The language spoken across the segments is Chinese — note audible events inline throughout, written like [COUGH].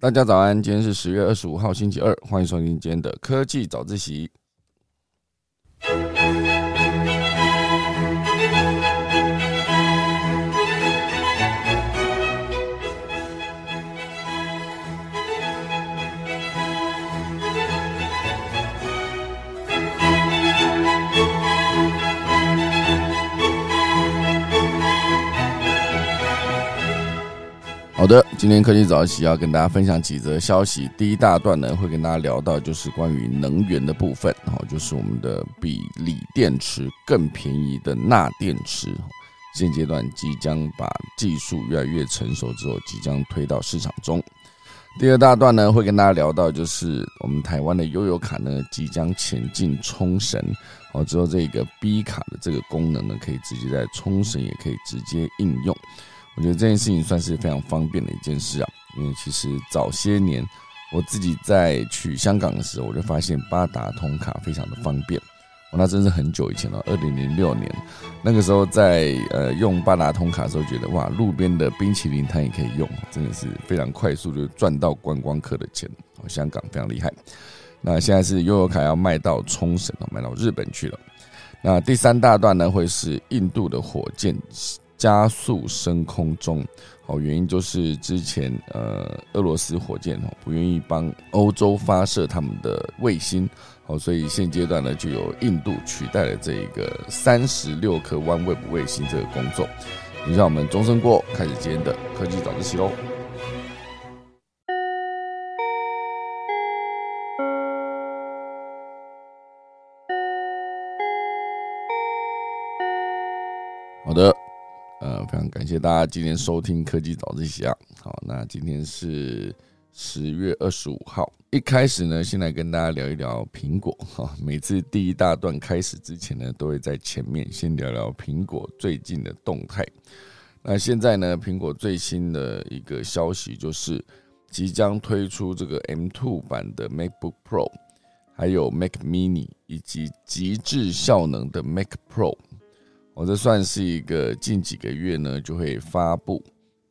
大家早安，今天是十月二十五号，星期二，欢迎收听今天的科技早自习。好的，今天科技早起要跟大家分享几则消息。第一大段呢，会跟大家聊到就是关于能源的部分，哦，就是我们的比锂电池更便宜的钠电池，现阶段即将把技术越来越成熟之后，即将推到市场中。第二大段呢，会跟大家聊到就是我们台湾的悠游卡呢，即将前进冲绳，哦，之后这个 B 卡的这个功能呢，可以直接在冲绳也可以直接应用。我觉得这件事情算是非常方便的一件事啊，因为其实早些年我自己在去香港的时候，我就发现八达通卡非常的方便。哦，那真是很久以前了，二零零六年那个时候在呃用八达通卡的时候，觉得哇，路边的冰淇淋摊也可以用，真的是非常快速就赚到观光客的钱。哦，香港非常厉害。那现在是悠游卡要卖到冲绳了，卖到日本去了。那第三大段呢，会是印度的火箭。加速升空中，哦，原因就是之前呃，俄罗斯火箭哦不愿意帮欧洲发射他们的卫星，哦，所以现阶段呢就由印度取代了这一个三十六颗 OneWeb 卫星这个工作。你让我们钟声过，开始今天的科技早自习喽。非常感谢大家今天收听科技早自习啊。好，那今天是十月二十五号。一开始呢，先来跟大家聊一聊苹果哈。每次第一大段开始之前呢，都会在前面先聊聊苹果最近的动态。那现在呢，苹果最新的一个消息就是即将推出这个 M2 版的 MacBook Pro，还有 Mac Mini 以及极致效能的 Mac Pro。我这算是一个近几个月呢就会发布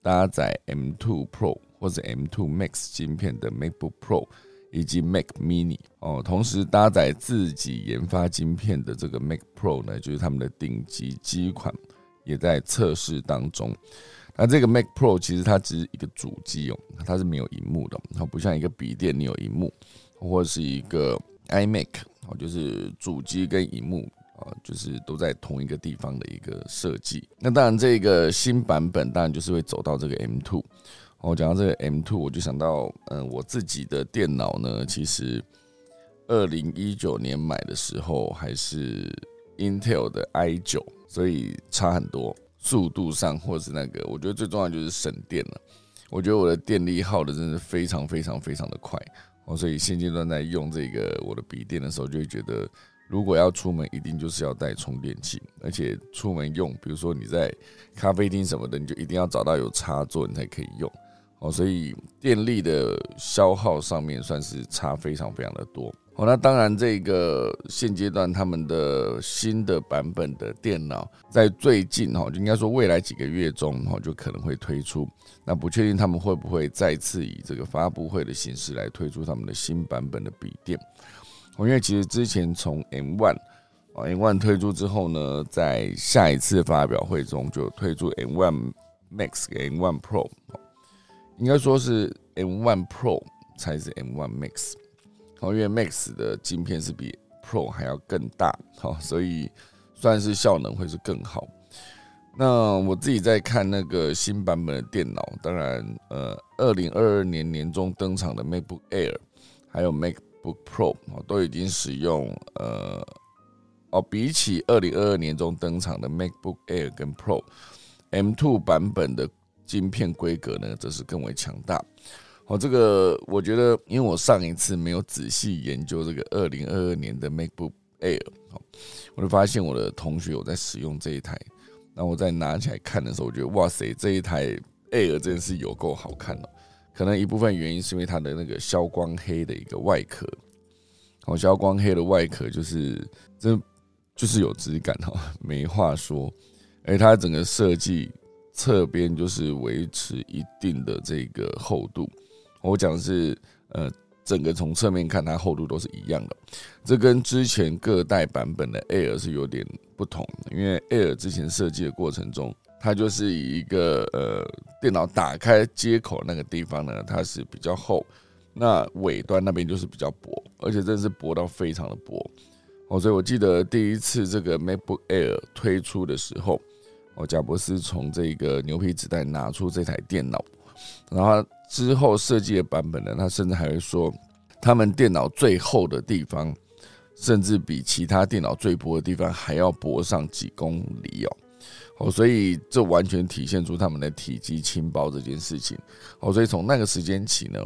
搭载 M2 Pro 或者 M2 Max 芯片的 MacBook Pro 以及 Mac Mini 哦，同时搭载自己研发芯片的这个 Mac Pro 呢，就是他们的顶级机款，也在测试当中。那这个 Mac Pro 其实它只是一个主机哦，它是没有荧幕的，它不像一个笔电你有荧幕，或者是一个 iMac 哦，就是主机跟荧幕。啊，就是都在同一个地方的一个设计。那当然，这个新版本当然就是会走到这个 M2。我讲到这个 M2，我就想到，嗯，我自己的电脑呢，其实二零一九年买的时候还是 Intel 的 i9，所以差很多，速度上或是那个，我觉得最重要就是省电了。我觉得我的电力耗的真是非常非常非常的快。哦，所以现阶段在用这个我的笔电的时候，就会觉得。如果要出门，一定就是要带充电器，而且出门用，比如说你在咖啡厅什么的，你就一定要找到有插座，你才可以用。哦，所以电力的消耗上面算是差非常非常的多。哦，那当然，这个现阶段他们的新的版本的电脑，在最近哈，就应该说未来几个月中哈，就可能会推出。那不确定他们会不会再次以这个发布会的形式来推出他们的新版本的笔电。因为其实之前从 M One 啊 M One 推出之后呢，在下一次发表会中就推出 M One Max 跟 M One Pro，应该说是 M One Pro 才是 M One Max，因为 Max 的镜片是比 Pro 还要更大，好，所以算是效能会是更好。那我自己在看那个新版本的电脑，当然，呃，二零二二年年中登场的 MacBook Air，还有 Mac。Pro 哦，都已经使用呃哦，比起二零二二年中登场的 MacBook Air 跟 Pro M2 版本的晶片规格呢，则是更为强大。哦，这个我觉得，因为我上一次没有仔细研究这个二零二二年的 MacBook Air，哦，我就发现我的同学有在使用这一台，那我在拿起来看的时候，我觉得哇塞，这一台 Air 真是有够好看哦。可能一部分原因是因为它的那个消光黑的一个外壳，哦，消光黑的外壳就是这就是有质感哈，[LAUGHS] 没话说。而它整个设计侧边就是维持一定的这个厚度，我讲的是呃。整个从侧面看，它厚度都是一样的，这跟之前各代版本的 Air 是有点不同。因为 Air 之前设计的过程中，它就是以一个呃电脑打开接口那个地方呢，它是比较厚，那尾端那边就是比较薄，而且真是薄到非常的薄哦。所以我记得第一次这个 MacBook Air 推出的时候，哦，贾博士从这个牛皮纸袋拿出这台电脑，然后。之后设计的版本呢，他甚至还会说，他们电脑最厚的地方，甚至比其他电脑最薄的地方还要薄上几公里哦。哦，所以这完全体现出他们的体积轻薄这件事情。哦，所以从那个时间起呢，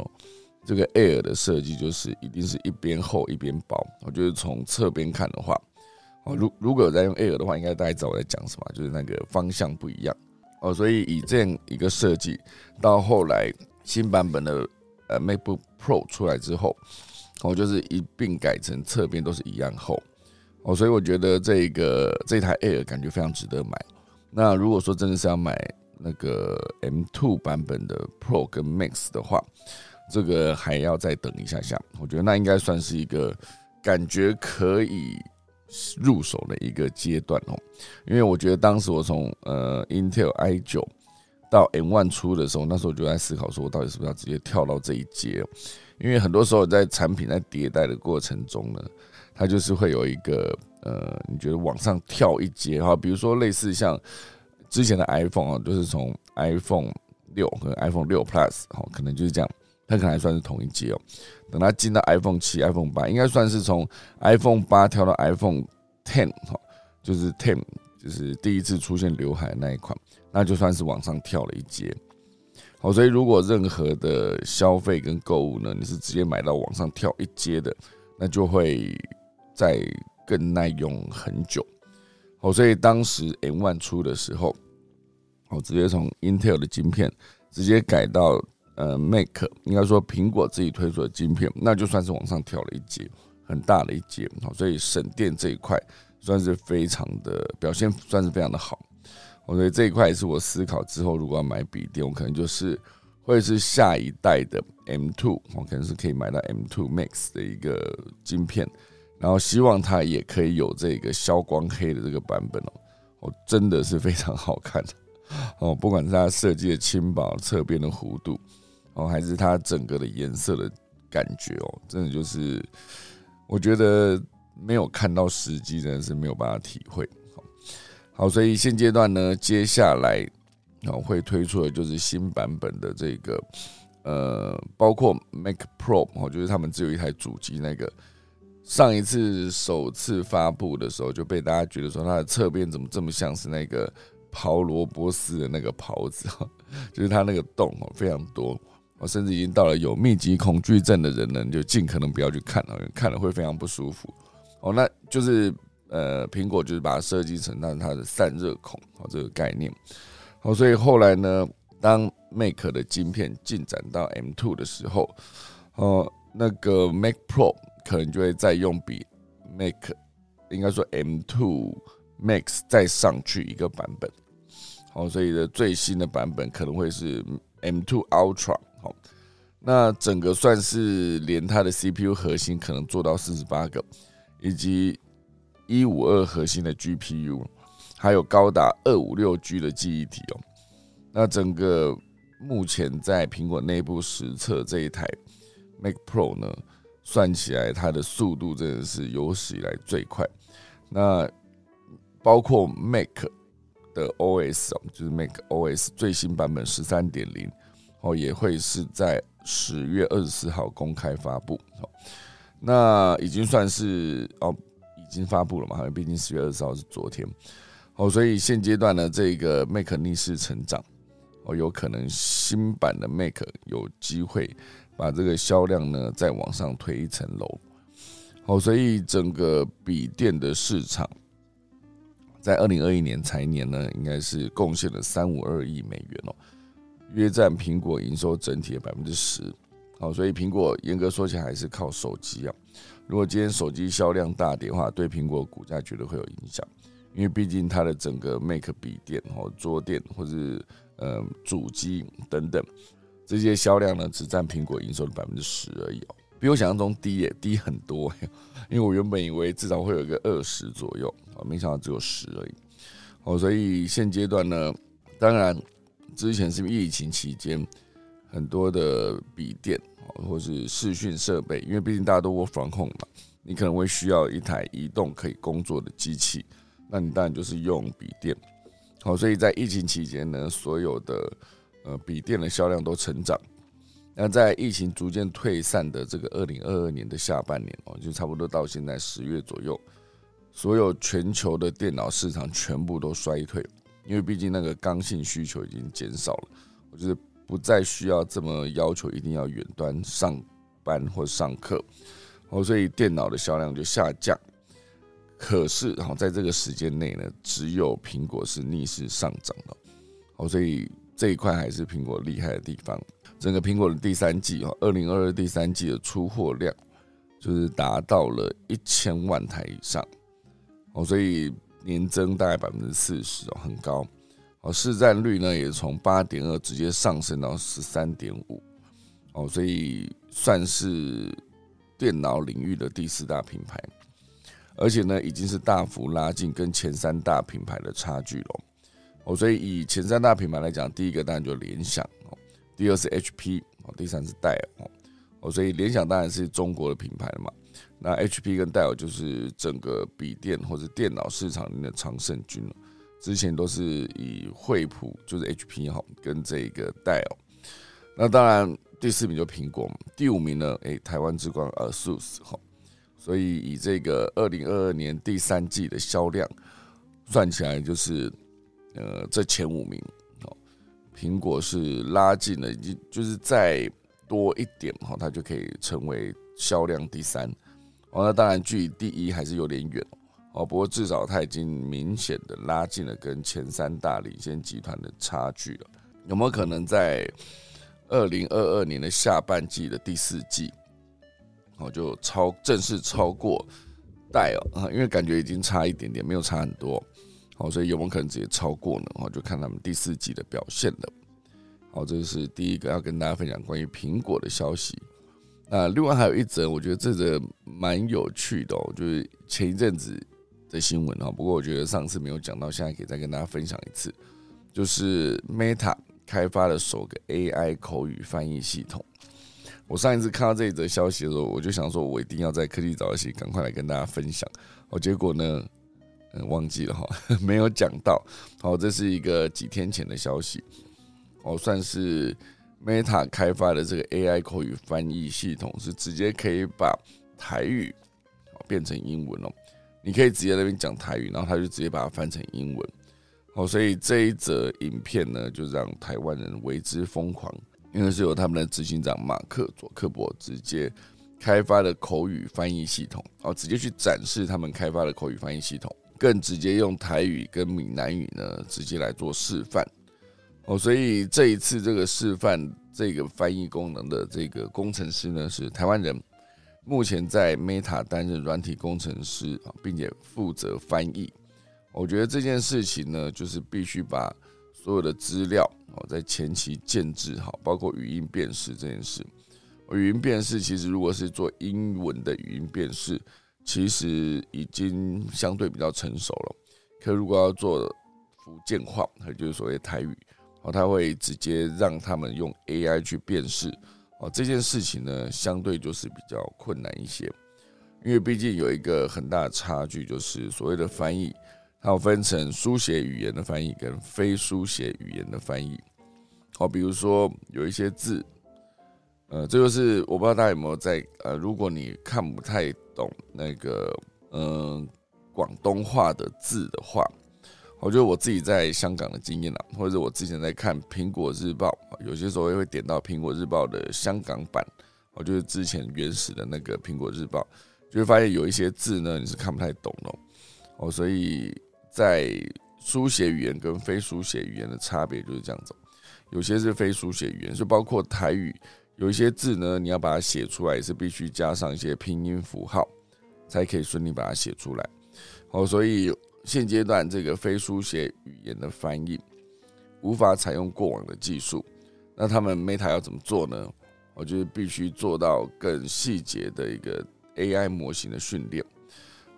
这个 Air 的设计就是一定是一边厚一边薄。我觉得从侧边看的话，哦，如如果有在用 Air 的话，应该大家知道我在讲什么，就是那个方向不一样。哦，所以以这样一个设计，到后来。新版本的呃 MacBook Pro 出来之后，我就是一并改成侧边都是一样厚哦，所以我觉得这个这台 Air 感觉非常值得买。那如果说真的是要买那个 M2 版本的 Pro 跟 Max 的话，这个还要再等一下下。我觉得那应该算是一个感觉可以入手的一个阶段哦，因为我觉得当时我从呃 Intel i9。到 M One 出的时候，那时候我就在思考说，我到底是不是要直接跳到这一阶？因为很多时候在产品在迭代的过程中呢，它就是会有一个呃，你觉得往上跳一阶哈，比如说类似像之前的 iPhone 啊，就是从 iPhone 六和 iPhone 六 Plus 哈，可能就是这样，它可能还算是同一阶哦。等它进到 iPhone 七、iPhone 八，应该算是从 iPhone 八跳到 iPhone Ten 哈，就是 Ten 就是第一次出现刘海那一款。那就算是往上跳了一阶，好，所以如果任何的消费跟购物呢，你是直接买到往上跳一阶的，那就会再更耐用很久。好，所以当时 M One 出的时候，我直接从 Intel 的晶片直接改到呃 Mac，应该说苹果自己推出的晶片，那就算是往上跳了一节，很大的一节。好，所以省电这一块算是非常的表现，算是非常的好。我觉得这一块也是我思考之后，如果要买笔电，我可能就是会是下一代的 M Two，我可能是可以买到 M Two Max 的一个晶片，然后希望它也可以有这个消光黑的这个版本哦，哦，真的是非常好看的 [LAUGHS] 哦，不管是它设计的轻薄、侧边的弧度哦，还是它整个的颜色的感觉哦，真的就是我觉得没有看到实际，真的是没有办法体会。好，所以现阶段呢，接下来啊会推出的就是新版本的这个呃，包括 Mac Pro 哦，就是他们只有一台主机那个。上一次首次发布的时候，就被大家觉得说它的侧边怎么这么像是那个刨萝卜丝的那个刨子，[LAUGHS] 就是它那个洞哦非常多，哦甚至已经到了有密集恐惧症的人呢，就尽可能不要去看了，看了会非常不舒服。哦，那就是。呃，苹果就是把它设计成它它的散热孔哦这个概念，好，所以后来呢，当 Mac 的晶片进展到 M2 的时候，哦，那个 Mac Pro 可能就会再用比 Mac 应该说 M2 Max 再上去一个版本，好，所以的最新的版本可能会是 M2 Ultra，好，那整个算是连它的 CPU 核心可能做到四十八个，以及一五二核心的 GPU，还有高达二五六 G 的记忆体哦。那整个目前在苹果内部实测这一台 Mac Pro 呢，算起来它的速度真的是有史以来最快。那包括 Mac 的 OS，就是 Mac OS 最新版本十三点零哦，也会是在十月二十四号公开发布。那已经算是哦。已经发布了嘛？好像毕竟十月二十号是昨天，哦，所以现阶段呢，这个 Mac 逆势成长，哦，有可能新版的 Mac 有机会把这个销量呢再往上推一层楼，好，所以整个笔电的市场在二零二一年财年呢，应该是贡献了三五二亿美元哦，约占苹果营收整体的百分之十，好，所以苹果严格说起来还是靠手机啊。如果今天手机销量大跌的话，对苹果股价绝对会有影响，因为毕竟它的整个 Mac 笔电、或桌垫或是呃主机等等这些销量呢只占苹果营收的百分之十而已哦，比我想象中低耶，低很多。[LAUGHS] 因为我原本以为至少会有一个二十左右啊，没想到只有十而已。哦，所以现阶段呢，当然之前是疫情期间很多的笔电或是视讯设备，因为毕竟大家都 work from home 嘛，你可能会需要一台移动可以工作的机器，那你当然就是用笔电。好，所以在疫情期间呢，所有的呃笔电的销量都成长。那在疫情逐渐退散的这个二零二二年的下半年哦，就差不多到现在十月左右。所有全球的电脑市场全部都衰退，因为毕竟那个刚性需求已经减少了，我觉得不再需要这么要求一定要远端上班或上课，哦，所以电脑的销量就下降。可是，然后在这个时间内呢，只有苹果是逆势上涨的，哦，所以这一块还是苹果厉害的地方。整个苹果的第三季哦，二零二二第三季的出货量就是达到了一千万台以上。哦，所以年增大概百分之四十哦，很高。哦，市占率呢也从八点二直接上升到十三点五。哦，所以算是电脑领域的第四大品牌，而且呢已经是大幅拉近跟前三大品牌的差距了。哦，所以以前三大品牌来讲，第一个当然就联想哦，第二是 HP 哦，第三是戴尔哦。哦，所以联想当然是中国的品牌了嘛。那 HP 跟戴尔就是整个笔电或者电脑市场里面的常胜军了。之前都是以惠普就是 HP 哈跟这个戴尔。那当然第四名就苹果嘛，第五名呢，诶，台湾之光 ASUS 哈。所以以这个二零二二年第三季的销量算起来，就是呃这前五名哦，苹果是拉近了，就就是再多一点哈，它就可以成为销量第三。哦，那当然距离第一还是有点远哦。不过至少它已经明显的拉近了跟前三大领先集团的差距了。有没有可能在二零二二年的下半季的第四季，哦就超正式超过戴尔啊？因为感觉已经差一点点，没有差很多。好，所以有没有可能直接超过呢？哦，就看他们第四季的表现了。好，这是第一个要跟大家分享关于苹果的消息。那另外还有一则，我觉得这则蛮有趣的哦，就是前一阵子的新闻哈。不过我觉得上次没有讲到，现在可以再跟大家分享一次，就是 Meta 开发的首个 AI 口语翻译系统。我上一次看到这一则消息的时候，我就想说，我一定要在科技早起赶快来跟大家分享。哦，结果呢，忘记了哈，[LAUGHS] 没有讲到。好，这是一个几天前的消息，哦，算是。Meta 开发的这个 AI 口语翻译系统是直接可以把台语变成英文哦，你可以直接那边讲台语，然后他就直接把它翻成英文。好，所以这一则影片呢，就让台湾人为之疯狂，因为是由他们的执行长马克佐克伯直接开发的口语翻译系统，哦，直接去展示他们开发的口语翻译系统，更直接用台语跟闽南语呢，直接来做示范。哦，所以这一次这个示范这个翻译功能的这个工程师呢是台湾人，目前在 Meta 担任软体工程师啊，并且负责翻译。我觉得这件事情呢，就是必须把所有的资料哦在前期建制好，包括语音辨识这件事。语音辨识其实如果是做英文的语音辨识，其实已经相对比较成熟了。可如果要做福建话，也就是所谓台语。哦，他会直接让他们用 AI 去辨识，哦，这件事情呢，相对就是比较困难一些，因为毕竟有一个很大的差距，就是所谓的翻译，它要分成书写语言的翻译跟非书写语言的翻译。好，比如说有一些字，呃，这就是我不知道大家有没有在呃，如果你看不太懂那个嗯广东话的字的话。我觉得我自己在香港的经验啊，或者我之前在看《苹果日报》，有些时候也会点到《苹果日报》的香港版，我就是之前原始的那个《苹果日报》，就会发现有一些字呢你是看不太懂的哦，所以在书写语言跟非书写语言的差别就是这样子，有些是非书写语言，就包括台语，有一些字呢你要把它写出来也是必须加上一些拼音符号，才可以顺利把它写出来，哦，所以。现阶段这个非书写语言的翻译无法采用过往的技术，那他们 Meta 要怎么做呢？我觉得必须做到更细节的一个 AI 模型的训练。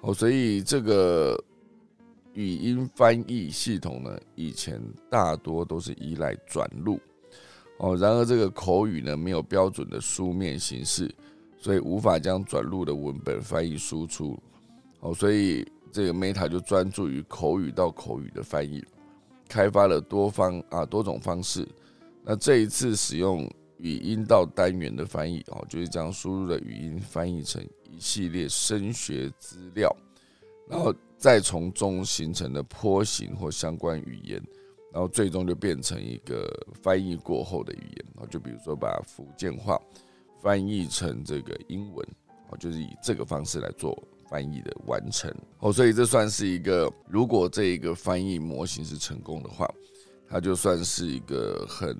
哦，所以这个语音翻译系统呢，以前大多都是依赖转录。哦，然而这个口语呢，没有标准的书面形式，所以无法将转录的文本翻译输出。哦，所以这个 Meta 就专注于口语到口语的翻译，开发了多方啊多种方式。那这一次使用语音到单元的翻译，哦，就是将输入的语音翻译成一系列声学资料，然后再从中形成的坡形或相关语言，然后最终就变成一个翻译过后的语言。哦，就比如说把福建话翻译成这个英文，哦，就是以这个方式来做。翻译的完成哦，所以这算是一个，如果这一个翻译模型是成功的话，它就算是一个很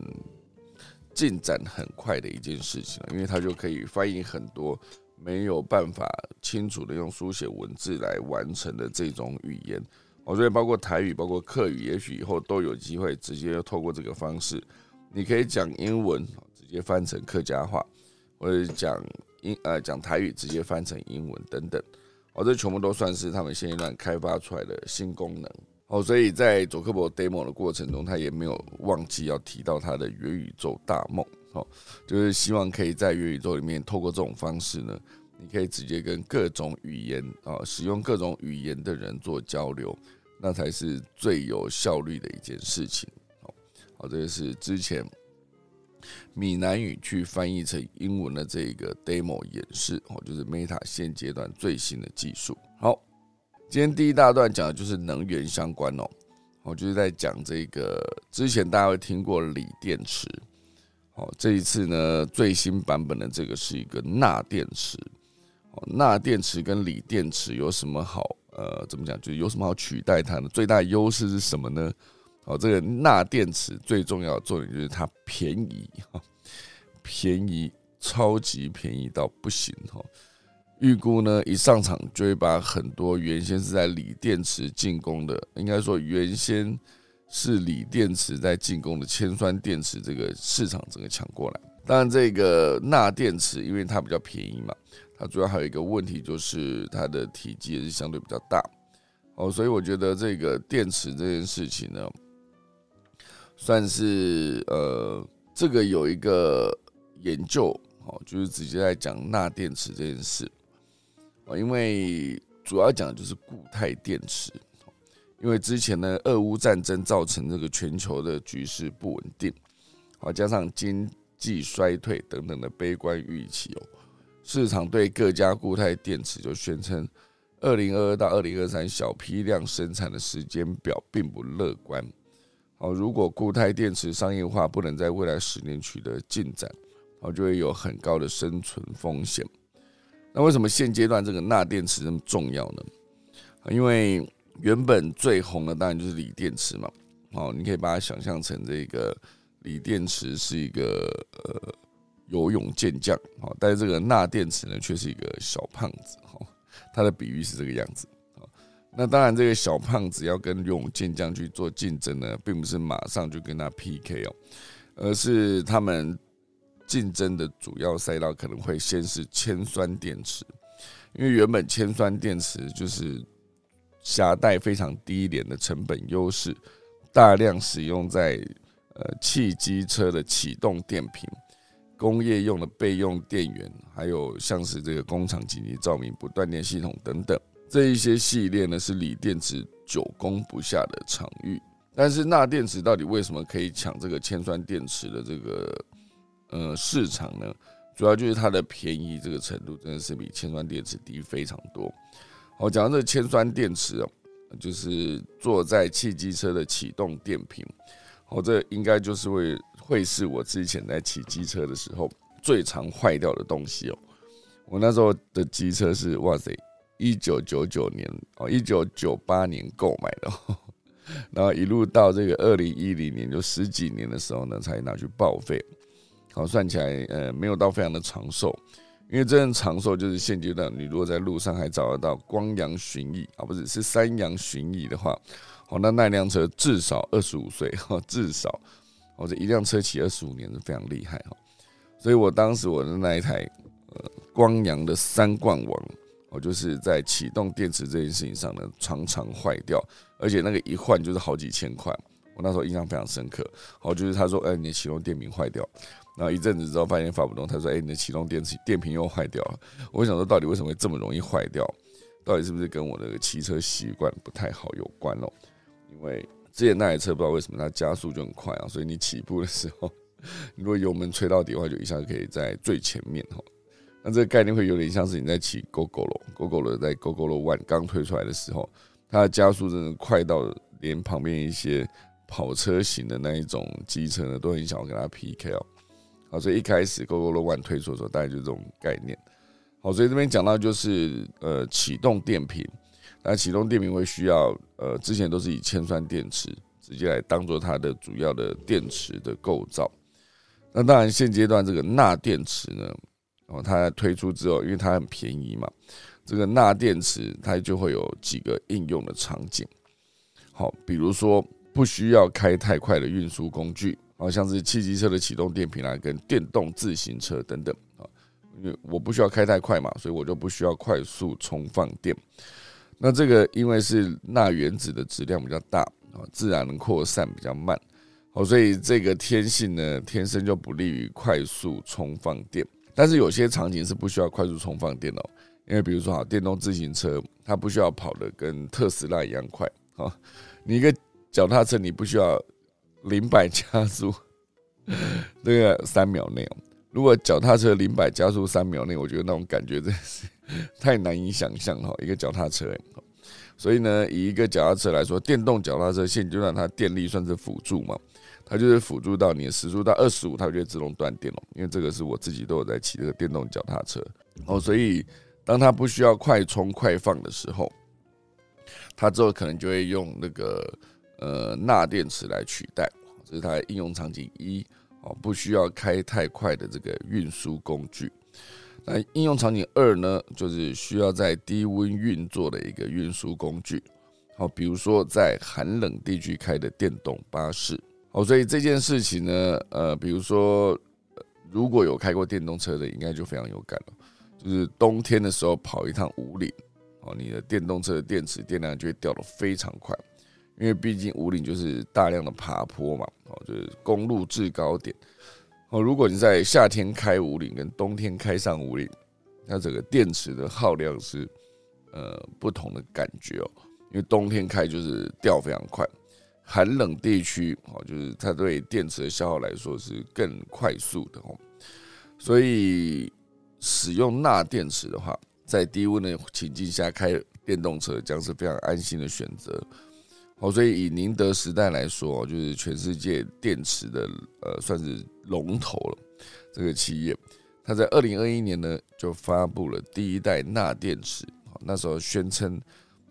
进展很快的一件事情了，因为它就可以翻译很多没有办法清楚的用书写文字来完成的这种语言哦，所以包括台语、包括客语，也许以后都有机会直接透过这个方式，你可以讲英文直接翻成客家话，或者讲英呃讲台语直接翻成英文等等。哦，这全部都算是他们现阶段开发出来的新功能。哦，所以在佐克伯 demo 的过程中，他也没有忘记要提到他的元宇宙大梦。哦，就是希望可以在元宇宙里面，透过这种方式呢，你可以直接跟各种语言啊，使用各种语言的人做交流，那才是最有效率的一件事情。好，好，这个是之前。闽南语去翻译成英文的这个 demo 演示哦，就是 Meta 现阶段最新的技术。好，今天第一大段讲的就是能源相关哦，我就是在讲这个之前大家会听过锂电池，哦，这一次呢最新版本的这个是一个钠电池。钠电池跟锂电池有什么好？呃，怎么讲？就是有什么好取代它的最大优势是什么呢？哦，这个钠电池最重要的重点就是它便宜哈，便宜，超级便宜到不行哈。预估呢，一上场就会把很多原先是在锂电池进攻的，应该说原先是锂电池在进攻的铅酸电池这个市场整个抢过来。当然，这个钠电池因为它比较便宜嘛，它主要还有一个问题就是它的体积也是相对比较大。哦，所以我觉得这个电池这件事情呢。算是呃，这个有一个研究哦，就是直接在讲钠电池这件事哦，因为主要讲的就是固态电池，因为之前呢，俄乌战争造成这个全球的局势不稳定，好加上经济衰退等等的悲观预期哦，市场对各家固态电池就宣称，二零二二到二零二三小批量生产的时间表并不乐观。哦，如果固态电池商业化不能在未来十年取得进展，好，就会有很高的生存风险。那为什么现阶段这个钠电池那么重要呢？因为原本最红的当然就是锂电池嘛。哦，你可以把它想象成这个锂电池是一个呃游泳健将，哦，但是这个钠电池呢却是一个小胖子，哦，它的比喻是这个样子。那当然，这个小胖子要跟游泳健将去做竞争呢，并不是马上就跟他 PK 哦，而是他们竞争的主要赛道可能会先是铅酸电池，因为原本铅酸电池就是携带非常低廉的成本优势，大量使用在呃汽机车的启动电瓶、工业用的备用电源，还有像是这个工厂紧急照明、不断电系统等等。这一些系列呢是锂电池久攻不下的场域，但是钠电池到底为什么可以抢这个铅酸电池的这个呃市场呢？主要就是它的便宜这个程度真的是比铅酸电池低非常多。好，讲到这铅酸电池哦，就是坐在汽机车的启动电瓶，哦，这应该就是为会是我之前在骑机车的时候最常坏掉的东西哦。我那时候的机车是哇塞。一九九九年哦，一九九八年购买的，[LAUGHS] 然后一路到这个二零一零年，就十几年的时候呢，才拿去报废。好，算起来呃，没有到非常的长寿，因为真正长寿就是现阶段，你如果在路上还找得到光阳巡弋啊，不是是三阳巡弋的话，好，那那辆车至少二十五岁哈，至少哦，这一辆车骑二十五年是非常厉害哈。所以我当时我的那一台呃光阳的三冠王，我，就是在启动电池这件事情上呢，常常坏掉，而且那个一换就是好几千块。我那时候印象非常深刻。哦，就是他说，哎，你的启动电瓶坏掉，然后一阵子之后发现发不动，他说，哎，你的启动电池电瓶又坏掉了。我想说，到底为什么会这么容易坏掉？到底是不是跟我的骑车习惯不太好有关哦？因为之前那台车不知道为什么它加速就很快啊，所以你起步的时候，如果油门吹到底的话，就一下可以在最前面哈。那这个概念会有点像是你在骑 GoGo 了，GoGo 了在 GoGo 了 One 刚推出来的时候，它的加速真的快到连旁边一些跑车型的那一种机车呢，都很想要跟它 PK 哦。好，所以一开始 GoGo 了 One 推出的时候，大概就这种概念。好，所以这边讲到就是呃启动电瓶，那启动电瓶会需要呃之前都是以铅酸电池直接来当做它的主要的电池的构造。那当然现阶段这个钠电池呢，哦它推出之后，因为它很便宜嘛，这个钠电池它就会有几个应用的场景。好，比如说不需要开太快的运输工具，好像是汽机车的启动电瓶啊，跟电动自行车等等啊。因为我不需要开太快嘛，所以我就不需要快速充放电。那这个因为是钠原子的质量比较大啊，自然扩散比较慢，哦，所以这个天性呢，天生就不利于快速充放电。但是有些场景是不需要快速充放电哦，因为比如说啊，电动自行车它不需要跑的跟特斯拉一样快啊，你一个脚踏车你不需要零百加速那个三秒内哦。如果脚踏车零百加速三秒内，我觉得那种感觉真是 [LAUGHS] 太难以想象了。一个脚踏车，所以呢，以一个脚踏车来说，电动脚踏车现阶段它电力算是辅助嘛，它就是辅助到你的时速到二十五，它就会自动断电了。因为这个是我自己都有在骑这个电动脚踏车哦，所以当它不需要快充快放的时候，它之后可能就会用那个呃钠电池来取代，这是它的应用场景一。哦，不需要开太快的这个运输工具。那应用场景二呢，就是需要在低温运作的一个运输工具。好，比如说在寒冷地区开的电动巴士。好，所以这件事情呢，呃，比如说如果有开过电动车的，应该就非常有感了。就是冬天的时候跑一趟五岭，哦，你的电动车的电池电量就会掉得非常快。因为毕竟五岭就是大量的爬坡嘛，哦，就是公路制高点，哦，如果你在夏天开五菱跟冬天开上五菱，那整个电池的耗量是呃不同的感觉哦。因为冬天开就是掉非常快，寒冷地区哦，就是它对电池的消耗来说是更快速的哦。所以使用钠电池的话，在低温的情境下开电动车将是非常安心的选择。哦，所以以宁德时代来说，就是全世界电池的呃算是龙头了。这个企业，它在二零二一年呢就发布了第一代钠电池。那时候宣称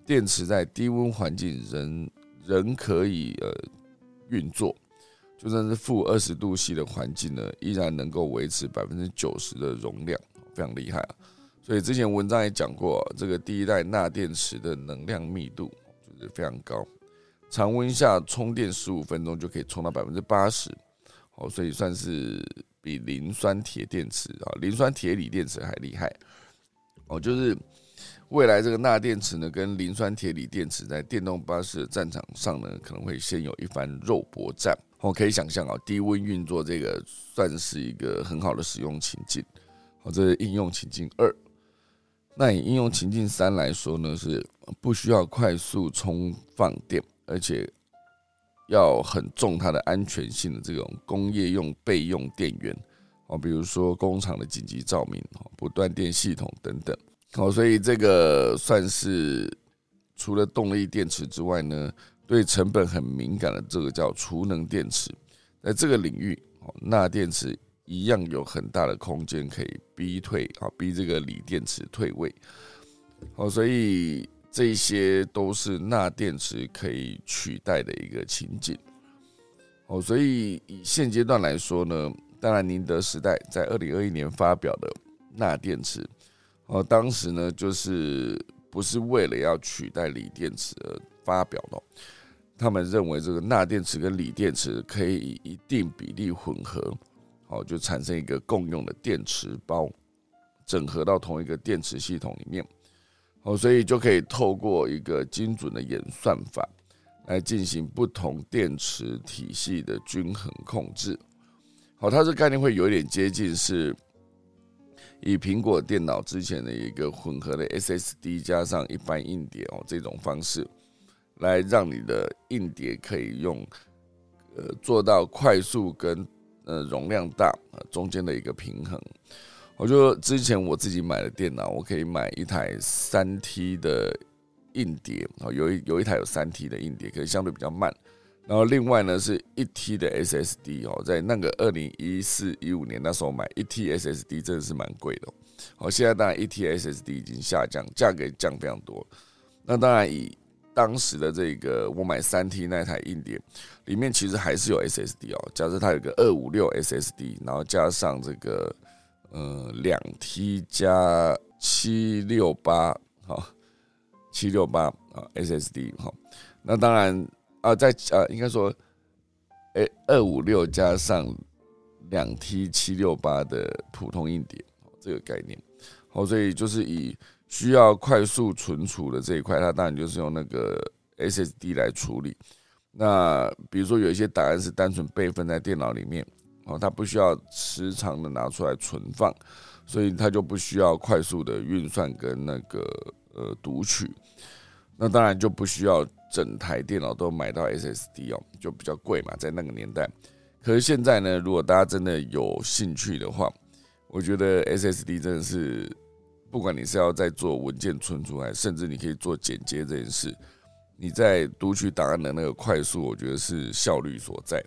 电池在低温环境仍仍可以呃运作，就算是负二十度 C 的环境呢，依然能够维持百分之九十的容量，非常厉害啊。所以之前文章也讲过，这个第一代钠电池的能量密度就是非常高。常温下充电十五分钟就可以充到百分之八十，哦，所以算是比磷酸铁电池啊、磷酸铁锂电池还厉害，哦，就是未来这个钠电池呢，跟磷酸铁锂电池在电动巴士的战场上呢，可能会先有一番肉搏战。我可以想象啊，低温运作这个算是一个很好的使用情境。好，这是应用情境二。那以应用情境三来说呢，是不需要快速充放电。而且要很重它的安全性的这种工业用备用电源哦，比如说工厂的紧急照明哦，不断电系统等等哦，所以这个算是除了动力电池之外呢，对成本很敏感的这个叫储能电池，在这个领域哦，钠电池一样有很大的空间可以逼退啊，逼这个锂电池退位哦，所以。这些都是钠电池可以取代的一个情景，哦，所以以现阶段来说呢，当然宁德时代在二零二一年发表的钠电池，哦，当时呢就是不是为了要取代锂电池而发表的，他们认为这个钠电池跟锂电池可以以一定比例混合，好，就产生一个共用的电池包，整合到同一个电池系统里面，哦，所以就可以透过一个精准的演算法来进行不同电池体系的均衡控制。好，它这概念会有点接近是。以苹果电脑之前的一个混合的 SSD 加上一般硬碟哦，这种方式来让你的硬碟可以用呃做到快速跟呃容量大中间的一个平衡。我就之前我自己买的电脑，我可以买一台三 T 的硬碟哦，有一有一台有三 T 的硬碟，可是相对比较慢。然后另外呢是一 T 的 SSD 哦，在那个二零一四一五年那时候买一 T SSD 真的是蛮贵的。好，现在当然一 T SSD 已经下降，价格降非常多。那当然以当时的这个我买三 T 那台硬碟，里面其实还是有 SSD 哦。假设它有个二五六 SSD，然后加上这个呃两 T 加七六八好七六八啊 SSD 哈，那当然。啊，在啊，应该说，哎，二五六加上两 T 七六八的普通硬碟，这个概念，好，所以就是以需要快速存储的这一块，它当然就是用那个 SSD 来处理。那比如说有一些档案是单纯备份在电脑里面，哦，它不需要时常的拿出来存放，所以它就不需要快速的运算跟那个呃读取，那当然就不需要。整台电脑都买到 SSD 哦，就比较贵嘛，在那个年代。可是现在呢，如果大家真的有兴趣的话，我觉得 SSD 真的是，不管你是要在做文件存储，还甚至你可以做剪接这件事，你在读取档案的那个快速，我觉得是效率所在。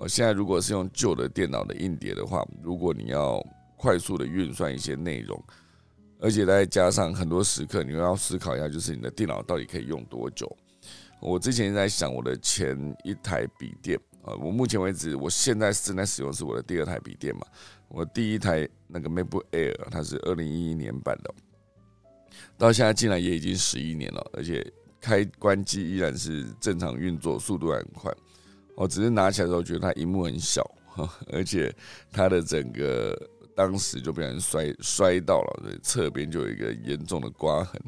我现在如果是用旧的电脑的硬碟的话，如果你要快速的运算一些内容，而且再加上很多时刻，你又要思考一下，就是你的电脑到底可以用多久。我之前在想我的前一台笔电啊，我目前为止，我现在正在使用是我的第二台笔电嘛。我第一台那个 MacBook Air，它是二零一一年版的，到现在竟然也已经十一年了，而且开关机依然是正常运作，速度还很快。我只是拿起来的时候觉得它荧幕很小，而且它的整个当时就被人摔摔到了，对侧边就有一个严重的刮痕。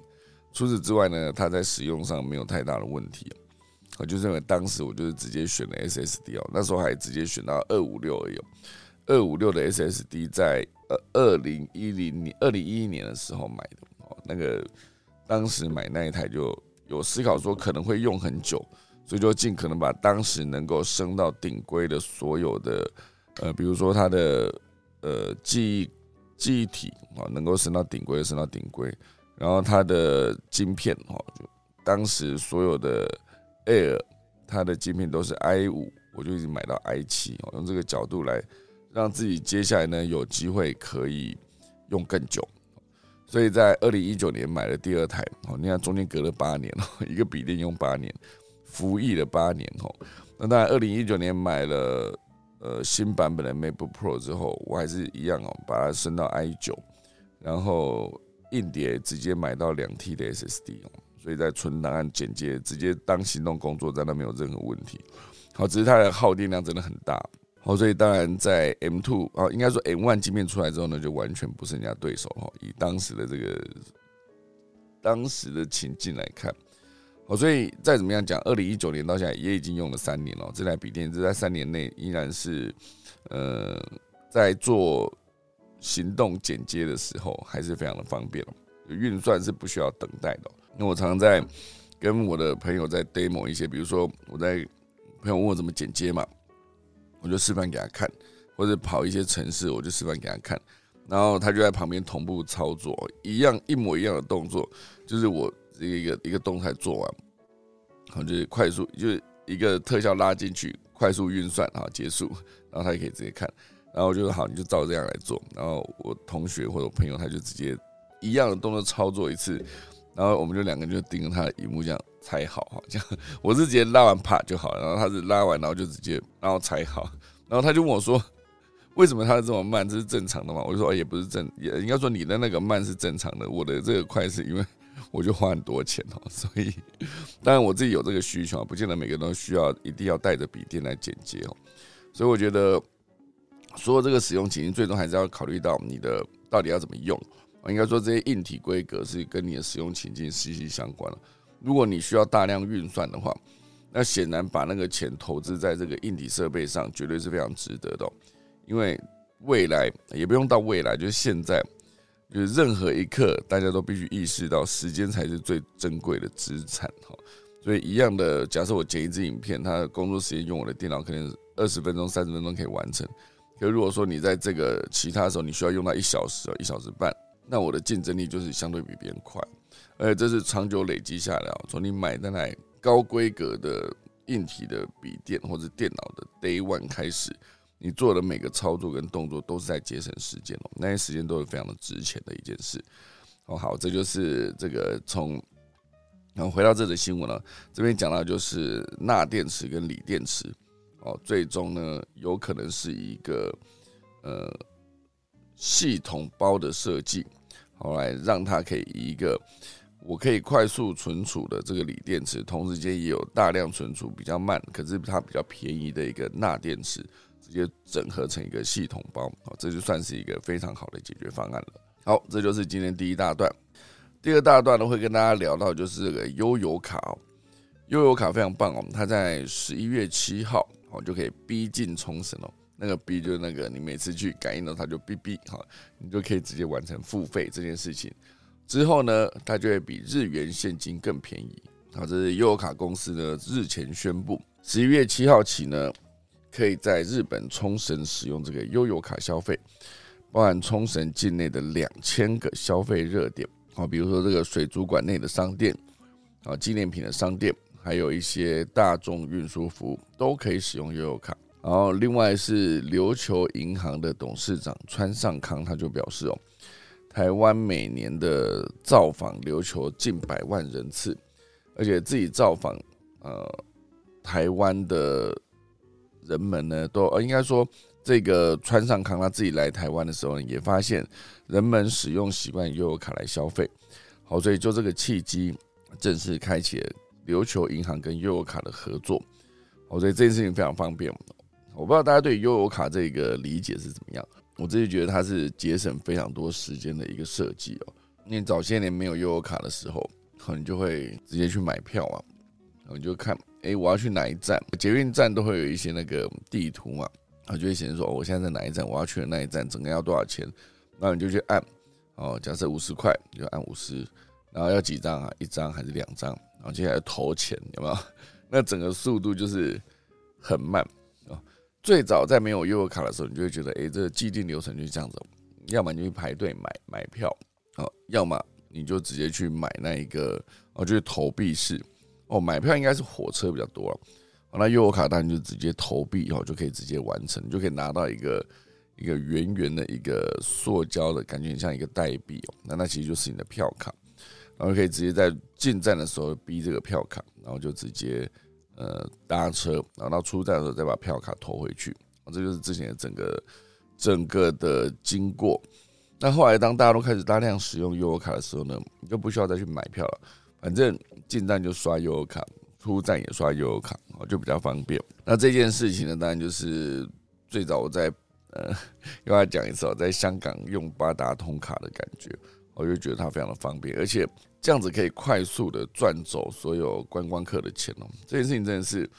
除此之外呢，它在使用上没有太大的问题。我就认为当时我就是直接选了 SSD 哦，那时候还直接选到二五六而已。二五六的 SSD 在呃二零一零年、二零一一年的时候买的哦，那个当时买那一台就有思考说可能会用很久，所以就尽可能把当时能够升到顶规的所有的呃，比如说它的呃记忆记忆体啊，能够升到顶规升到顶规。然后它的晶片哈，就当时所有的 Air，它的晶片都是 i 五，我就已经买到 i 七，用这个角度来让自己接下来呢有机会可以用更久。所以在二零一九年买了第二台，哦，你看中间隔了八年，一个笔电用八年，服役了八年哦。那当然，二零一九年买了呃新版本的 MacBook Pro 之后，我还是一样哦，把它升到 i 九，然后。硬碟直接买到两 T 的 SSD 哦，所以在存档案简介直接当行动工作，在那没有任何问题。好，只是它的耗电量真的很大。好，所以当然在 M two 啊，应该说 M one 镜片出来之后呢，就完全不是人家对手哈。以当时的这个当时的情境来看，哦，所以再怎么样讲，二零一九年到现在也已经用了三年了，这台笔电这在三年内依然是呃在做。行动剪接的时候还是非常的方便运算是不需要等待的。那我常常在跟我的朋友在 demo 一些，比如说我在朋友问我怎么剪接嘛，我就示范给他看，或者跑一些程式，我就示范给他看，然后他就在旁边同步操作，一样一模一样的动作，就是我一个一个一个动态做完，好就是快速就是一个特效拉进去，快速运算好结束，[LAUGHS] 然后他也可以直接看。然后我就说好，你就照这样来做。然后我同学或者朋友他就直接一样的动作操作一次，然后我们就两个人就盯着他的荧幕这样猜好哈，这样我是直接拉完啪就好，然后他是拉完然后就直接然后猜好，[LAUGHS] 然后他就问我说，为什么他这么慢？这是正常的吗？我就说也不是正，也应该说你的那个慢是正常的，我的这个快是因为我就花很多钱哦。所以，当然我自己有这个需求啊，不见得每个人都需要一定要带着笔电来剪接哦。所以我觉得，所有这个使用情境，最终还是要考虑到你的到底要怎么用。应该说，这些硬体规格是跟你的使用情境息息相关了。如果你需要大量运算的话，那显然把那个钱投资在这个硬体设备上，绝对是非常值得的。因为未来也不用到未来，就是现在，就是任何一刻，大家都必须意识到，时间才是最珍贵的资产哈。所以一样的，假设我剪一支影片，它的工作时间用我的电脑可能二十分钟、三十分钟可以完成。可如果说你在这个其他时候，你需要用到一小时、一小时半。那我的竞争力就是相对比别人快，而且这是长久累积下来，从你买那台高规格的硬体的笔电或者电脑的 Day One 开始，你做的每个操作跟动作都是在节省时间哦，那些时间都是非常的值钱的一件事。哦，好，这就是这个从，然后回到这则新闻了，这边讲到就是钠电池跟锂电池，哦，最终呢有可能是一个呃。系统包的设计，后来让它可以一个我可以快速存储的这个锂电池，同时间也有大量存储比较慢，可是它比较便宜的一个钠电池，接整合成一个系统包，哦，这就算是一个非常好的解决方案了。好，这就是今天第一大段。第二大段呢，会跟大家聊到就是这个悠游卡哦，悠游卡非常棒哦，它在十一月七号哦就可以逼近冲绳哦。那个 B 就是那个，你每次去感应到它就 B B 哈，你就可以直接完成付费这件事情。之后呢，它就会比日元现金更便宜。好，这是悠游卡公司呢日前宣布，十一月七号起呢，可以在日本冲绳使用这个悠游卡消费，包含冲绳境内的两千个消费热点，好，比如说这个水族馆内的商店，啊，纪念品的商店，还有一些大众运输服务都可以使用悠游卡。然后，另外是琉球银行的董事长川上康，他就表示哦，台湾每年的造访琉球近百万人次，而且自己造访呃台湾的人们呢，都呃应该说这个川上康他自己来台湾的时候呢，也发现人们使用习惯悠游卡来消费，好，所以就这个契机正式开启了琉球银行跟悠游卡的合作，好，所以这件事情非常方便。我不知道大家对悠游卡这个理解是怎么样，我自己觉得它是节省非常多时间的一个设计哦。因为早些年没有悠游卡的时候，可能就会直接去买票啊，然后就看，哎，我要去哪一站？捷运站都会有一些那个地图嘛，然后就会显示说，我现在在哪一站？我要去的那一站，整个要多少钱？那你就去按，哦，假设五十块，就按五十，然后要几张啊？一张还是两张？然后接下来投钱，有没有？[LAUGHS] 那整个速度就是很慢哦。最早在没有悠游卡的时候，你就会觉得，哎，这个既定流程就是这样子，要么你去排队买买票，哦，要么你就直接去买那一个，哦，就是投币式，哦，买票应该是火车比较多了，那悠游卡当然就直接投币，哦，就可以直接完成，就可以拿到一个一个圆圆的一个塑胶的感觉，很像一个代币哦，那那其实就是你的票卡，然后可以直接在进站的时候逼这个票卡，然后就直接。呃，搭车，然后到出站的时候再把票卡投回去，这就是之前的整个整个的经过。那后来当大家都开始大量使用悠游卡的时候呢，你就不需要再去买票了，反正进站就刷悠游卡，出站也刷悠游卡，就比较方便。那这件事情呢，当然就是最早我在呃，又要讲一次，在香港用八达通卡的感觉，我就觉得它非常的方便，而且。这样子可以快速的赚走所有观光客的钱哦。这件事情真的是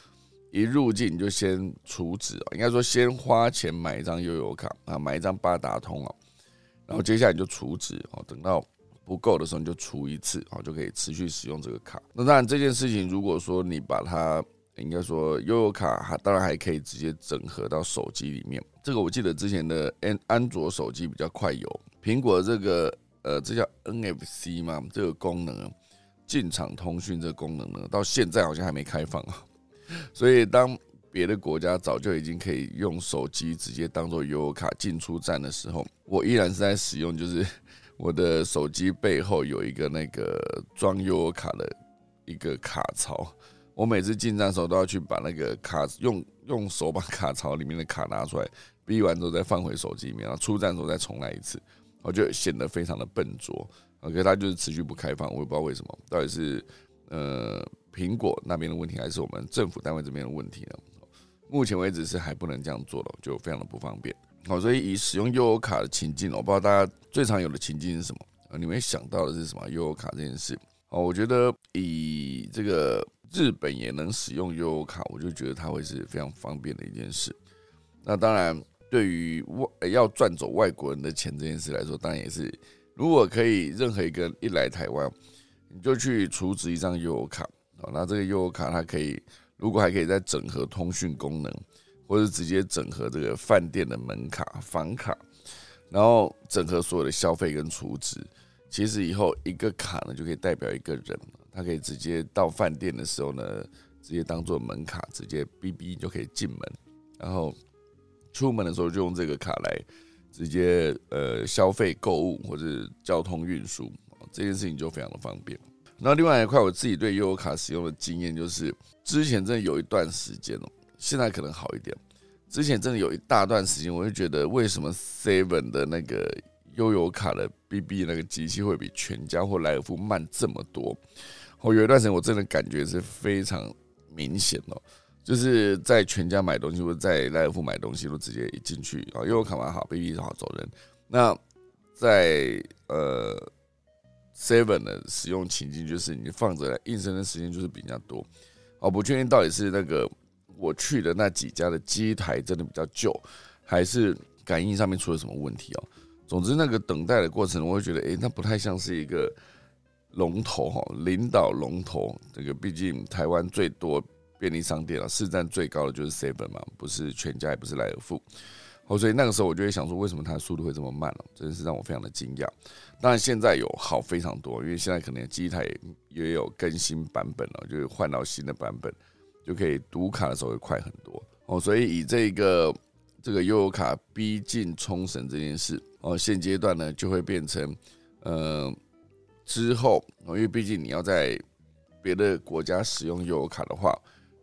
一入境就先储值哦，应该说先花钱买一张悠游卡啊，买一张八达通哦，然后接下来就储值哦，等到不够的时候你就储一次哦，就可以持续使用这个卡。那当然这件事情，如果说你把它应该说悠游卡还当然还可以直接整合到手机里面。这个我记得之前的安安卓手机比较快有，苹果这个。呃，这叫 NFC 嘛？这个功能，进场通讯这个功能呢，到现在好像还没开放啊。[LAUGHS] 所以，当别的国家早就已经可以用手机直接当做悠游卡进出站的时候，我依然是在使用，就是我的手机背后有一个那个装 U 卡的一个卡槽。我每次进站的时候都要去把那个卡用用手把卡槽里面的卡拿出来，逼完之后再放回手机里面，然后出站的时候再重来一次。我就显得非常的笨拙。OK，它就是持续不开放，我也不知道为什么，到底是呃苹果那边的问题，还是我们政府单位这边的问题呢？目前为止是还不能这样做的，就非常的不方便。好，所以以使用悠游卡的情境，我不知道大家最常有的情境是什么啊？你们想到的是什么悠游卡这件事？哦，我觉得以这个日本也能使用悠游卡，我就觉得它会是非常方便的一件事。那当然，对于外要赚走外国人的钱这件事来说，当然也是。如果可以，任何一个一来台湾，你就去储值一张悠游卡哦。那这个悠游卡它可以，如果还可以再整合通讯功能，或者直接整合这个饭店的门卡、房卡，然后整合所有的消费跟储值，其实以后一个卡呢就可以代表一个人，他可以直接到饭店的时候呢，直接当做门卡，直接哔哔就可以进门，然后出门的时候就用这个卡来。直接呃消费购物或者交通运输这件事情就非常的方便。那另外一块我自己对悠游卡使用的经验就是，之前真的有一段时间哦，现在可能好一点。之前真的有一大段时间，我就觉得为什么 Seven 的那个悠游卡的 BB 那个机器会比全家或莱尔富慢这么多？我有一段时间我真的感觉是非常明显哦。就是在全家买东西，或在莱尔富买东西，都直接一进去啊，因为卡蛮好，BB 好走人。那在呃 Seven 的使用情境，就是你放着应声的时间就是比较多。哦，不确定到底是那个我去的那几家的机台真的比较旧，还是感应上面出了什么问题哦。总之，那个等待的过程，我会觉得，哎，那不太像是一个龙头哈，领导龙头。这个毕竟台湾最多。便利商店啊，市占最高的就是 Seven 嘛，不是全家，也不是莱尔富。哦，所以那个时候我就会想说，为什么它的速度会这么慢了？真的是让我非常的惊讶。当然现在有好非常多，因为现在可能机台也有更新版本了，就是换到新的版本，就可以读卡的时候会快很多。哦，所以以这个这个悠游卡逼近冲绳这件事，哦，现阶段呢就会变成，呃，之后哦，因为毕竟你要在别的国家使用悠游卡的话。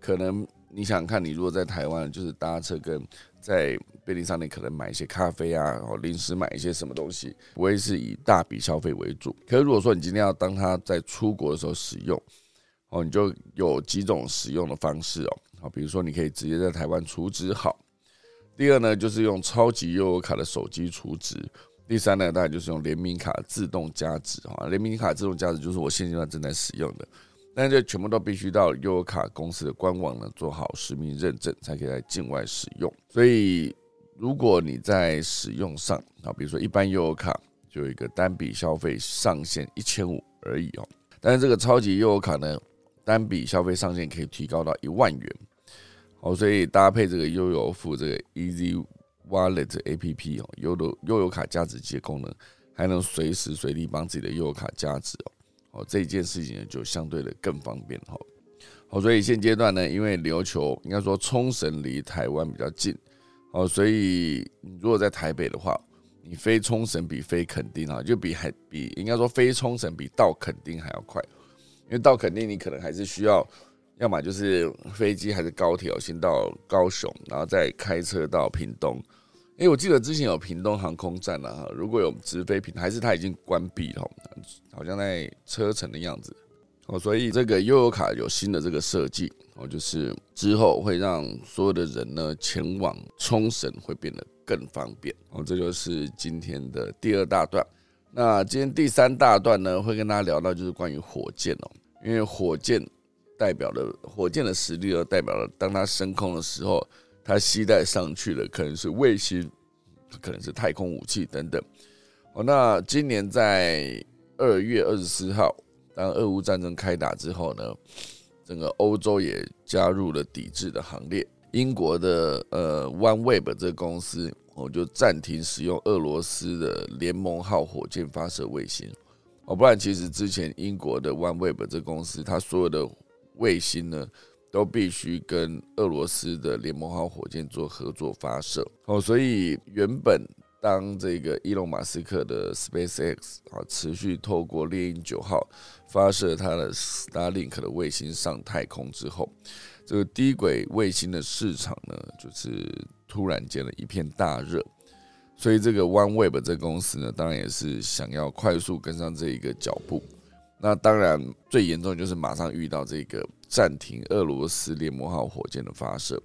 可能你想看，你如果在台湾，就是搭车跟在便利商店可能买一些咖啡啊，然后临时买一些什么东西，不会是以大笔消费为主。可是如果说你今天要当他在出国的时候使用，哦，你就有几种使用的方式哦，好，比如说你可以直接在台湾储值好。第二呢，就是用超级悠游卡的手机储值。第三呢，当然就是用联名卡自动加值哈。联名卡自动加值就是我现阶段正在使用的。但这全部都必须到悠游卡公司的官网呢做好实名认证，才可以在境外使用。所以，如果你在使用上啊，比如说一般悠游卡就有一个单笔消费上限一千五而已哦。但是这个超级悠游卡呢，单笔消费上限可以提高到一万元哦。所以搭配这个悠游付这个 Easy Wallet A P P 哦，悠游悠游卡加值机的功能，还能随时随地帮自己的悠游卡加值哦。哦，这一件事情呢，就相对的更方便哈。好，所以现阶段呢，因为琉球应该说冲绳离台湾比较近，哦，所以你如果在台北的话，你飞冲绳比飞垦丁啊，就比还比应该说飞冲绳比到垦丁还要快，因为到垦丁你可能还是需要，要么就是飞机还是高铁先到高雄，然后再开车到屏东。哎，我记得之前有屏东航空站了哈，如果有直飞屏，还是它已经关闭了，好像在车程的样子哦。所以这个悠游卡有新的这个设计哦，就是之后会让所有的人呢前往冲绳会变得更方便哦。这就是今天的第二大段。那今天第三大段呢，会跟大家聊到就是关于火箭哦，因为火箭代表了火箭的实力，而代表了当它升空的时候。它携带上去的可能是卫星，可能是太空武器等等。哦，那今年在二月二十四号，当俄乌战争开打之后呢，整个欧洲也加入了抵制的行列。英国的呃 OneWeb 这个公司，我就暂停使用俄罗斯的联盟号火箭发射卫星。哦，不然其实之前英国的 OneWeb 这公司，它所有的卫星呢。都必须跟俄罗斯的联盟号火箭做合作发射哦，所以原本当这个伊隆马斯克的 SpaceX 啊持续透过猎鹰九号发射它的 Starlink 的卫星上太空之后，这个低轨卫星的市场呢，就是突然间的一片大热，所以这个 OneWeb 这公司呢，当然也是想要快速跟上这一个脚步。那当然最严重就是马上遇到这个暂停俄罗斯联盟号火箭的发射，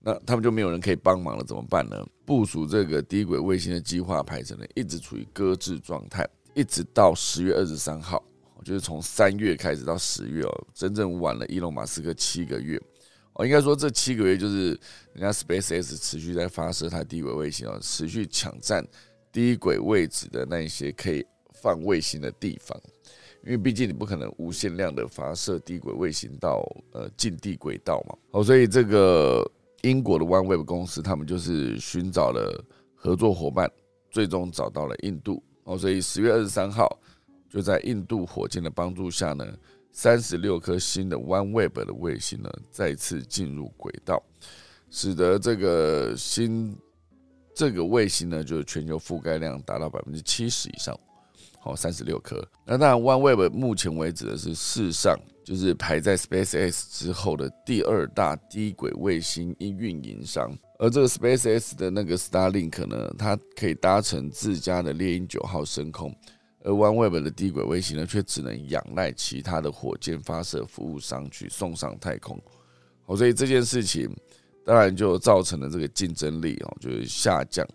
那他们就没有人可以帮忙了，怎么办呢？部署这个低轨卫星的计划排程呢，一直处于搁置状态，一直到十月二十三号，就是从三月开始到十月哦，整整晚了伊隆马斯克七个月。哦，应该说这七个月就是人家 SpaceX 持续在发射它低轨卫星哦，持续抢占低轨位置的那一些可以放卫星的地方，因为毕竟你不可能无限量的发射低轨卫星到呃近地轨道嘛。哦，所以这个英国的 OneWeb 公司他们就是寻找了合作伙伴，最终找到了印度。哦，所以十月二十三号就在印度火箭的帮助下呢。三十六颗新的 OneWeb 的卫星呢，再次进入轨道，使得这个新这个卫星呢，就是全球覆盖量达到百分之七十以上。好，三十六颗。那当然，OneWeb 目前为止的是世上就是排在 SpaceX 之后的第二大低轨卫星一运营商。而这个 SpaceX 的那个 Starlink 呢，它可以搭乘自家的猎鹰九号升空。而 OneWeb 的低轨卫星呢，却只能仰赖其他的火箭发射服务商去送上太空。好，所以这件事情当然就造成了这个竞争力哦，就是下降。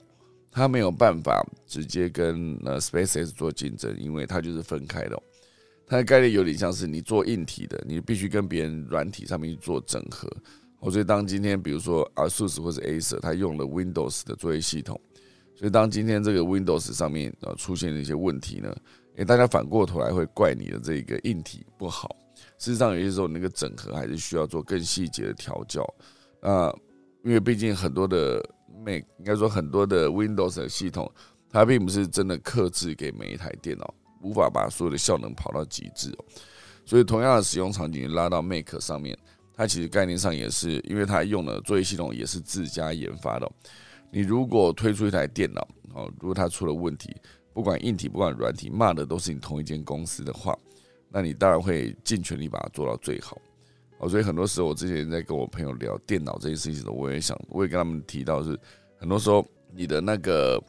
它没有办法直接跟呃 SpaceX 做竞争，因为它就是分开的。它的概念有点像是你做硬体的，你必须跟别人软体上面去做整合。哦，所以当今天比如说 ASUS 或者 Acer，它用了 Windows 的作业系统。所以，当今天这个 Windows 上面呃出现了一些问题呢，诶，大家反过头来会怪你的这个硬体不好。事实上，有些时候那个整合还是需要做更细节的调教。啊，因为毕竟很多的 Mac，应该说很多的 Windows 系统，它并不是真的克制给每一台电脑，无法把所有的效能跑到极致哦。所以，同样的使用场景拉到 Mac 上面，它其实概念上也是，因为它用的作业系统也是自家研发的。你如果推出一台电脑，哦，如果它出了问题，不管硬体不管软体，骂的都是你同一间公司的话，那你当然会尽全力把它做到最好。哦，所以很多时候我之前在跟我朋友聊电脑这件事情的时候，我也想，我也跟他们提到是，很多时候你的那个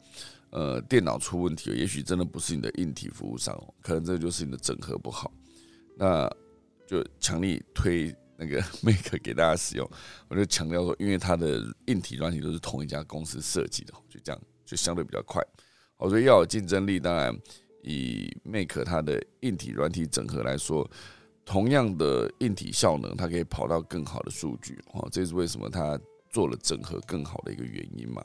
呃电脑出问题，也许真的不是你的硬体服务商，可能这就是你的整合不好，那就强力推。那个 [LAUGHS] Make 给大家使用，我就强调说，因为它的硬体、软体都是同一家公司设计的，就这样就相对比较快。我说要有竞争力，当然以 Make 它的硬体、软体整合来说，同样的硬体效能，它可以跑到更好的数据。哦，这是为什么它做了整合更好的一个原因嘛。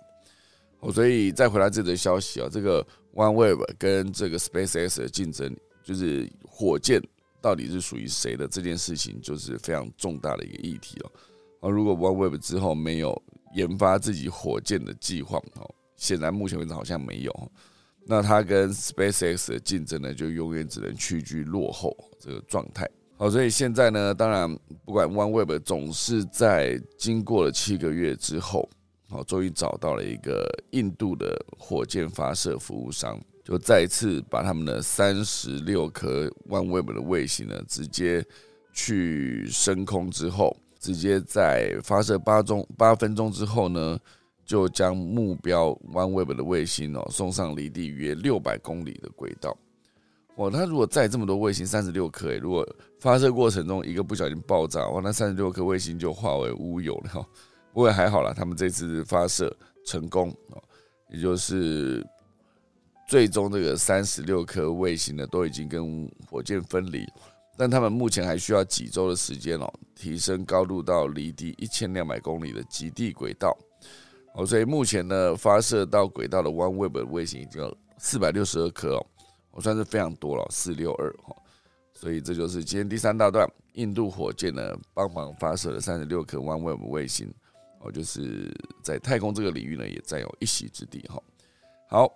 哦，所以再回来这则消息啊，这个 OneWeb 跟这个 SpaceX 的竞争，就是火箭。到底是属于谁的这件事情，就是非常重大的一个议题了。啊，如果 OneWeb 之后没有研发自己火箭的计划，哦，显然目前为止好像没有。那它跟 SpaceX 的竞争呢，就永远只能屈居落后这个状态。好，所以现在呢，当然不管 OneWeb 总是在经过了七个月之后，好，终于找到了一个印度的火箭发射服务商。就再次把他们的三十六颗 OneWeb 的卫星呢，直接去升空之后，直接在发射八钟八分钟之后呢，就将目标 OneWeb 的卫星哦送上离地约六百公里的轨道。哇，它如果载这么多卫星，三十六颗诶，如果发射过程中一个不小心爆炸，哇，那三十六颗卫星就化为乌有了。不过还好了，他们这次发射成功哦，也就是。最终，这个三十六颗卫星呢，都已经跟火箭分离，但他们目前还需要几周的时间哦，提升高度到离地一千两百公里的极地轨道。哦，所以目前呢，发射到轨道的 OneWeb 卫星已经有四百六十二颗哦，我算是非常多了，四六二哈。所以这就是今天第三大段，印度火箭呢帮忙发射了三十六颗 OneWeb 卫星，哦，就是在太空这个领域呢也占有一席之地哈。好。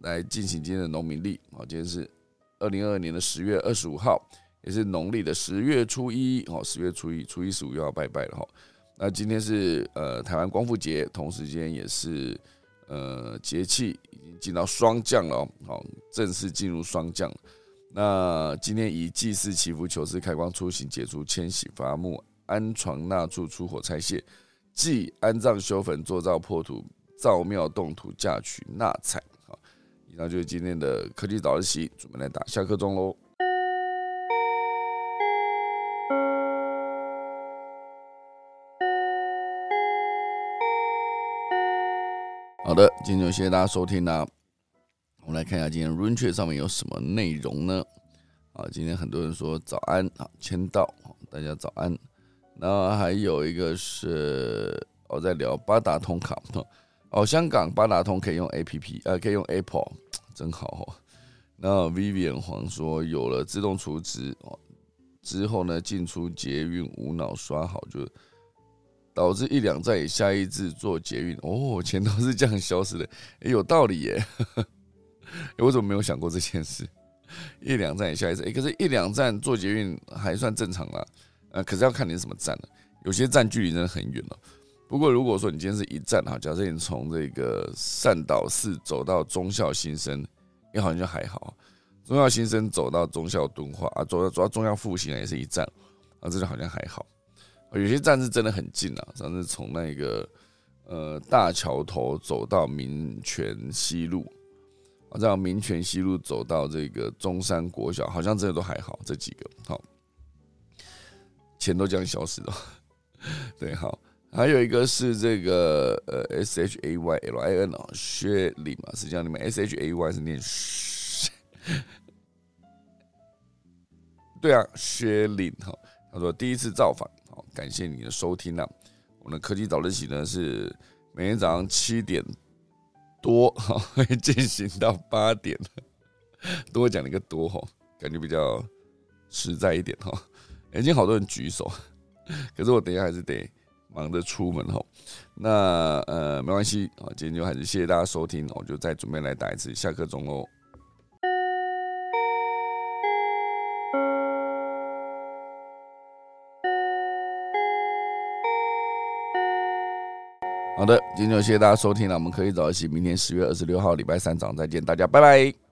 来进行今天的农民历啊，今天是二零二二年的十月二十五号，也是农历的十月初一哦，十月初一，初一十五又要拜拜了哈。那今天是呃台湾光复节，同时间也是呃节气已经进到霜降了哦，好，正式进入霜降。那今天以祭祀祈福求事开光出行解除迁徙伐木安床纳柱出火拆卸祭安葬修坟做灶破土。造庙动土嫁娶纳采。那，就是今天的科技早自习，准备来打下课钟喽。好的，今天就谢谢大家收听啦。我们来看一下今天 r u n c h 上面有什么内容呢？啊，今天很多人说早安啊，签到，大家早安。那还有一个是我在聊八达通卡，哦，香港八达通可以用 A P P，呃，可以用 Apple，真好哦。那 Vivian 黄说有了自动储值哦，之后呢进出捷运无脑刷好就。导致一两站以下一次做捷运哦，钱都是这样消失的，有道理耶。[LAUGHS] 我怎么没有想过这件事？一两站以下一次，哎，可是，一两站做捷运还算正常啦。呃，可是要看你什么站了，有些站距离真的很远了。不过，如果说你今天是一站哈，假设你从这个善导寺走到忠孝新生，也好像就还好。忠孝新生走到忠孝敦化啊，走到走到忠孝复兴也是一站啊，这就好像还好。有些站是真的很近啊，上次从那个呃大桥头走到民权西路，啊，这样民权西路走到这个中山国小，好像真的都还好，这几个好，钱都这样消失了。[LAUGHS] 对，好，还有一个是这个呃 S H A Y L I N 哦，薛林嘛，实际上你们 S H A Y 是念薛，[LAUGHS] 对啊，薛林哈，他说第一次造访。好感谢你的收听啊！我们的科技早自习呢是每天早上七点多哈会 [LAUGHS] 进行到八点，多讲了一个多哈，感觉比较实在一点哈。已经好多人举手，可是我等一下还是得忙着出门哈。那呃没关系啊，今天就还是谢谢大家收听，我就再准备来打一次下课钟喽。好的，今天就谢谢大家收听了，我们可以早一起，明天十月二十六号礼拜三早上再见，大家拜拜。